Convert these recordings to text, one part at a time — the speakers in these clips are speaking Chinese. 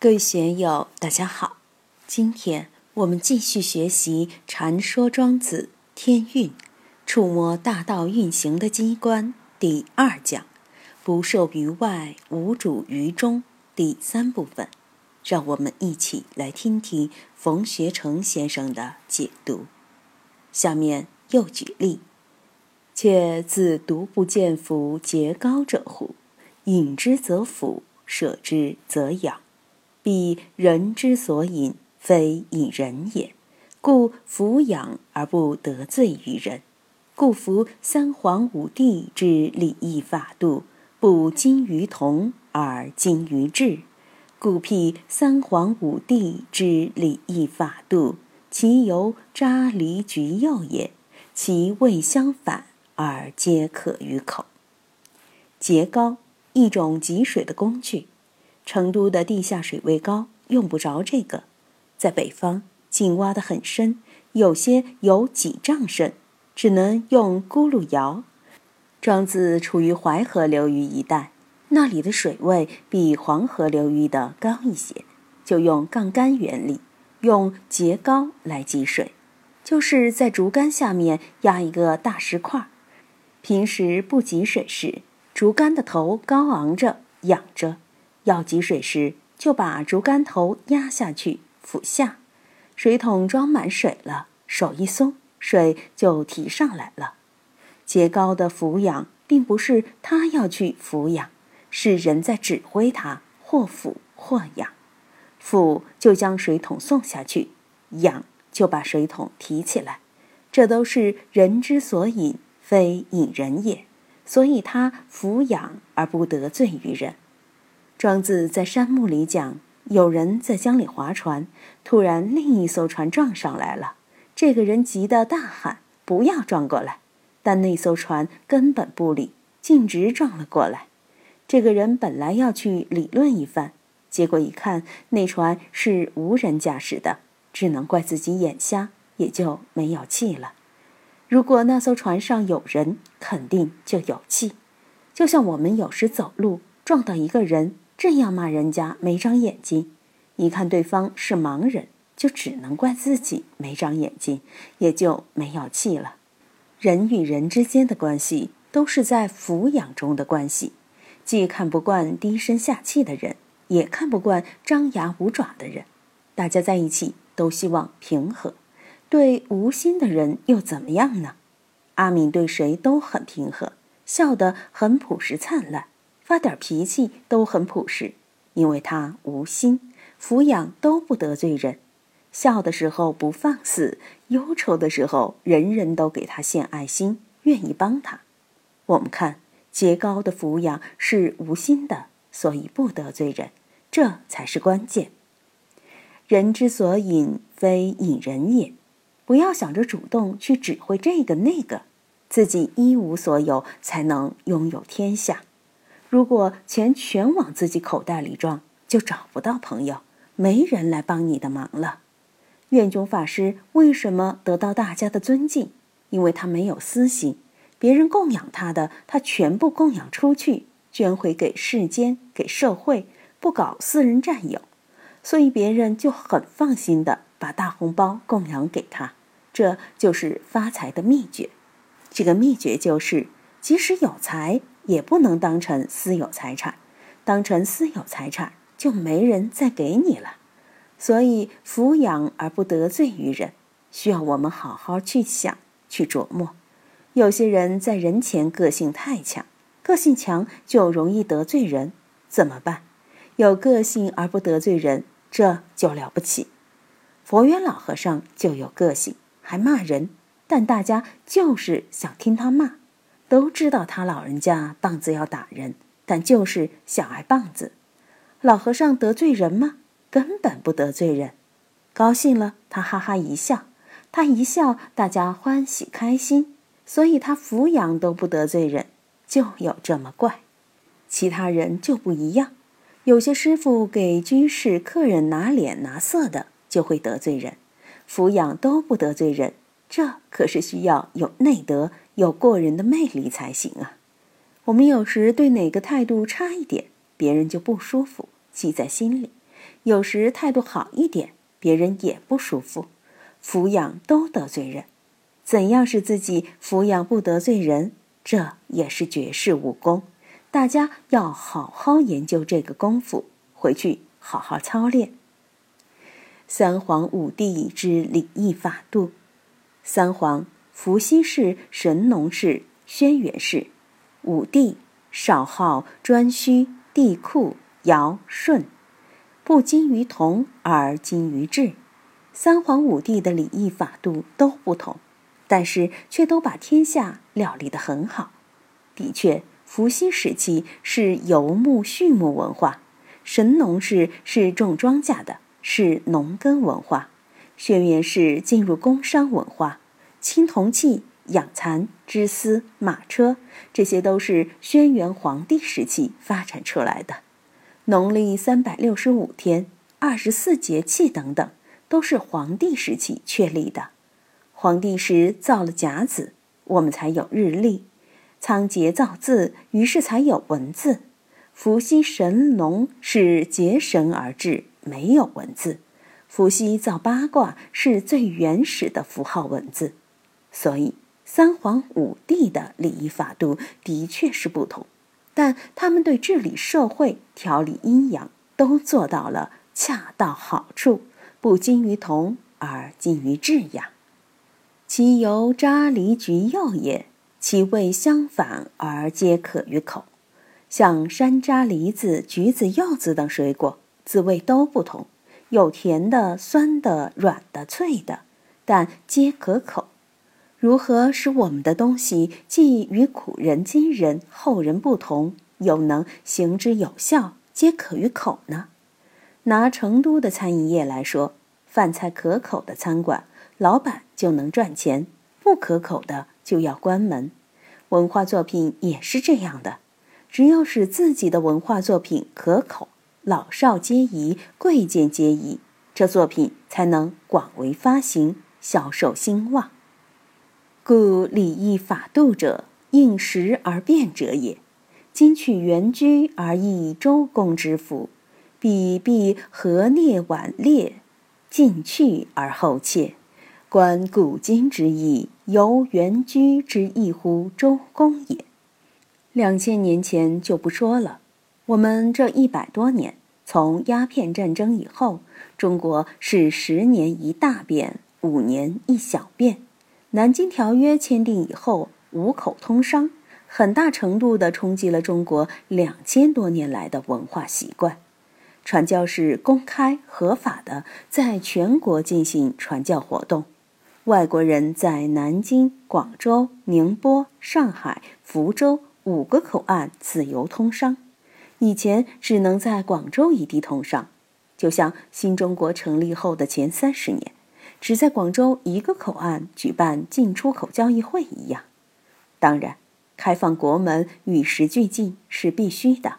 各位学友，大家好。今天我们继续学习《禅说庄子天运》，触摸大道运行的机关第二讲“不受于外，无主于中”第三部分。让我们一起来听听冯学成先生的解读。下面又举例：“且自独不见夫节高者乎？引之则腐，舍之则养。”彼人之所引，非以人也，故俯仰而不得罪于人。故服三皇五帝之礼义法度，不精于同而精于治。故辟三皇五帝之礼义法度，其由扎离局右也，其味相反而皆可于口。节高，一种汲水的工具。成都的地下水位高，用不着这个。在北方，井挖得很深，有些有几丈深，只能用轱辘摇。庄子处于淮河流域一带，那里的水位比黄河流域的高一些，就用杠杆原理，用节高来汲水，就是在竹竿下面压一个大石块。平时不汲水时，竹竿的头高昂着，仰着。要汲水时，就把竹竿头压下去，俯下，水桶装满水了，手一松，水就提上来了。节高的俯仰，并不是他要去俯仰，是人在指挥他，或俯或仰。俯就将水桶送下去，仰就把水桶提起来，这都是人之所引，非引人也。所以他俯仰而不得罪于人。庄子在山木里讲，有人在江里划船，突然另一艘船撞上来了。这个人急得大喊：“不要撞过来！”但那艘船根本不理，径直撞了过来。这个人本来要去理论一番，结果一看那船是无人驾驶的，只能怪自己眼瞎，也就没有气了。如果那艘船上有人，肯定就有气。就像我们有时走路撞到一个人。这样骂人家没长眼睛，一看对方是盲人，就只能怪自己没长眼睛，也就没有气了。人与人之间的关系都是在俯仰中的关系，既看不惯低声下气的人，也看不惯张牙舞爪的人。大家在一起都希望平和。对无心的人又怎么样呢？阿敏对谁都很平和，笑得很朴实灿烂。发点脾气都很朴实，因为他无心，抚养都不得罪人。笑的时候不放肆，忧愁的时候人人都给他献爱心，愿意帮他。我们看节高的抚养是无心的，所以不得罪人，这才是关键。人之所引，非引人也。不要想着主动去指挥这个那个，自己一无所有，才能拥有天下。如果钱全往自己口袋里装，就找不到朋友，没人来帮你的忙了。愿炯法师为什么得到大家的尊敬？因为他没有私心，别人供养他的，他全部供养出去，捐回给世间，给社会，不搞私人占有，所以别人就很放心的把大红包供养给他。这就是发财的秘诀。这个秘诀就是，即使有财。也不能当成私有财产，当成私有财产就没人再给你了。所以抚养而不得罪于人，需要我们好好去想、去琢磨。有些人在人前个性太强，个性强就容易得罪人，怎么办？有个性而不得罪人，这就了不起。佛缘老和尚就有个性，还骂人，但大家就是想听他骂。都知道他老人家棒子要打人，但就是想挨棒子。老和尚得罪人吗？根本不得罪人。高兴了，他哈哈一笑，他一笑，大家欢喜开心。所以他抚养都不得罪人，就有这么怪。其他人就不一样，有些师傅给居士客人拿脸拿色的，就会得罪人。抚养都不得罪人，这可是需要有内德。有过人的魅力才行啊！我们有时对哪个态度差一点，别人就不舒服，记在心里，有时态度好一点，别人也不舒服。抚养都得罪人，怎样使自己抚养不得罪人？这也是绝世武功。大家要好好研究这个功夫，回去好好操练。三皇五帝之礼义法度。三皇：伏羲氏、神农氏、轩辕氏；五帝：少昊、颛顼、帝喾、尧、舜。不精于同而精于治。三皇五帝的礼义法度都不同，但是却都把天下料理得很好。的确，伏羲时期是游牧畜牧文化，神农氏是种庄稼的。是农耕文化，轩辕氏进入工商文化，青铜器、养蚕、织丝、马车，这些都是轩辕皇帝时期发展出来的。农历三百六十五天、二十四节气等等，都是皇帝时期确立的。皇帝时造了甲子，我们才有日历；仓颉造字，于是才有文字。伏羲、神农是结绳而治。没有文字，伏羲造八卦是最原始的符号文字，所以三皇五帝的礼仪法度的确是不同，但他们对治理社会、调理阴阳都做到了恰到好处，不精于同而精于治呀。其由渣梨橘柚也，其味相反而皆可于口，像山楂、梨子、橘子、柚子等水果。滋味都不同，有甜的、酸的、软的、脆的，但皆可口。如何使我们的东西既与古人、今人、后人不同，又能行之有效，皆可于口呢？拿成都的餐饮业来说，饭菜可口的餐馆，老板就能赚钱；不可口的就要关门。文化作品也是这样的，只有使自己的文化作品可口。老少皆宜，贵贱皆宜，这作品才能广为发行，销售兴旺。故礼义法度者，应时而变者也。今取原居而易周公之服，彼必何聂晚列，进去而后切。观古今之意，由原居之意乎周公也。两千年前就不说了。我们这一百多年，从鸦片战争以后，中国是十年一大变，五年一小变。南京条约签订以后，五口通商，很大程度地冲击了中国两千多年来的文化习惯。传教士公开合法的在全国进行传教活动，外国人在南京、广州、宁波、上海、福州五个口岸自由通商。以前只能在广州一地通商，就像新中国成立后的前三十年，只在广州一个口岸举办进出口交易会一样。当然，开放国门与时俱进是必须的。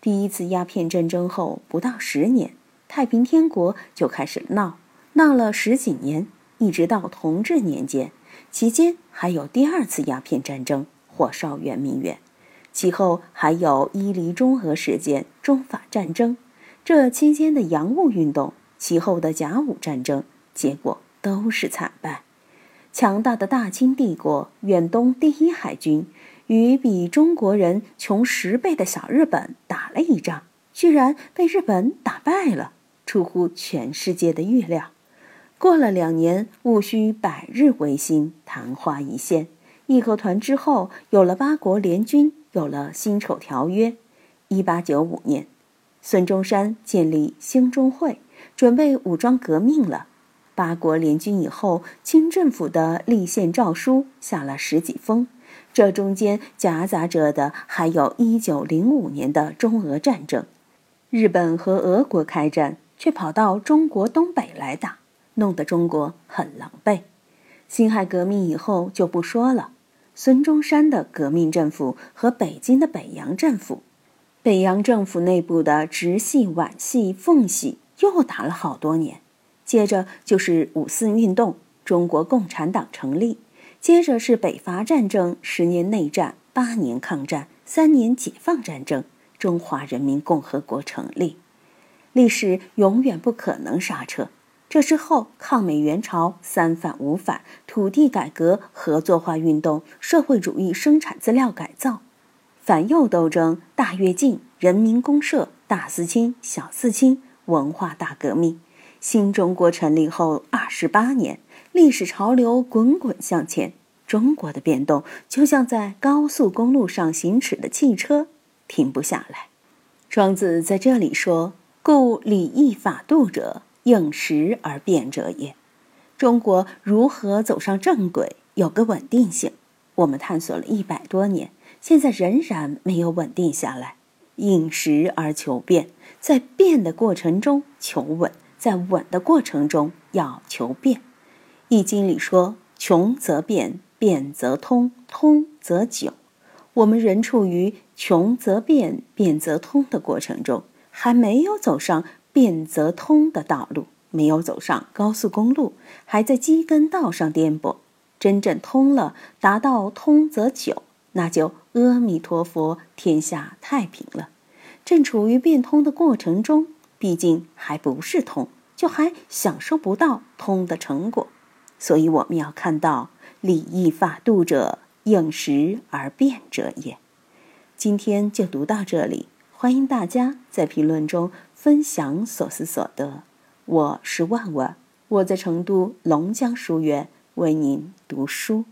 第一次鸦片战争后不到十年，太平天国就开始闹，闹了十几年，一直到同治年间，期间还有第二次鸦片战争，火烧圆明园。其后还有伊犁中俄事件、中法战争，这期间的洋务运动，其后的甲午战争，结果都是惨败。强大的大清帝国远东第一海军与比中国人穷十倍的小日本打了一仗，居然被日本打败了，出乎全世界的预料。过了两年，戊戌百日维新，昙花一现。义和团之后，有了八国联军。有了辛丑条约，一八九五年，孙中山建立兴中会，准备武装革命了。八国联军以后，清政府的立宪诏书下了十几封，这中间夹杂着的还有一九零五年的中俄战争，日本和俄国开战，却跑到中国东北来打，弄得中国很狼狈。辛亥革命以后就不说了。孙中山的革命政府和北京的北洋政府，北洋政府内部的直系、皖系、奉系又打了好多年。接着就是五四运动，中国共产党成立。接着是北伐战争，十年内战，八年抗战，三年解放战争，中华人民共和国成立。历史永远不可能刹车。这之后，抗美援朝、三反五反、土地改革、合作化运动、社会主义生产资料改造、反右斗争、大跃进、人民公社、大四清、小四清、文化大革命。新中国成立后二十八年，历史潮流滚滚向前，中国的变动就像在高速公路上行驶的汽车，停不下来。庄子在这里说：“故礼义法度者。”应时而变者也。中国如何走上正轨，有个稳定性？我们探索了一百多年，现在仍然没有稳定下来。应时而求变，在变的过程中求稳，在稳的过程中要求变。易经里说：“穷则变，变则通，通则久。”我们仍处于穷则变，变则通的过程中，还没有走上。变则通的道路没有走上高速公路，还在机耕道上颠簸。真正通了，达到通则久，那就阿弥陀佛，天下太平了。正处于变通的过程中，毕竟还不是通，就还享受不到通的成果。所以我们要看到礼义法度者，应时而变者也。今天就读到这里，欢迎大家在评论中。分享所思所得，我是万万，我在成都龙江书院为您读书。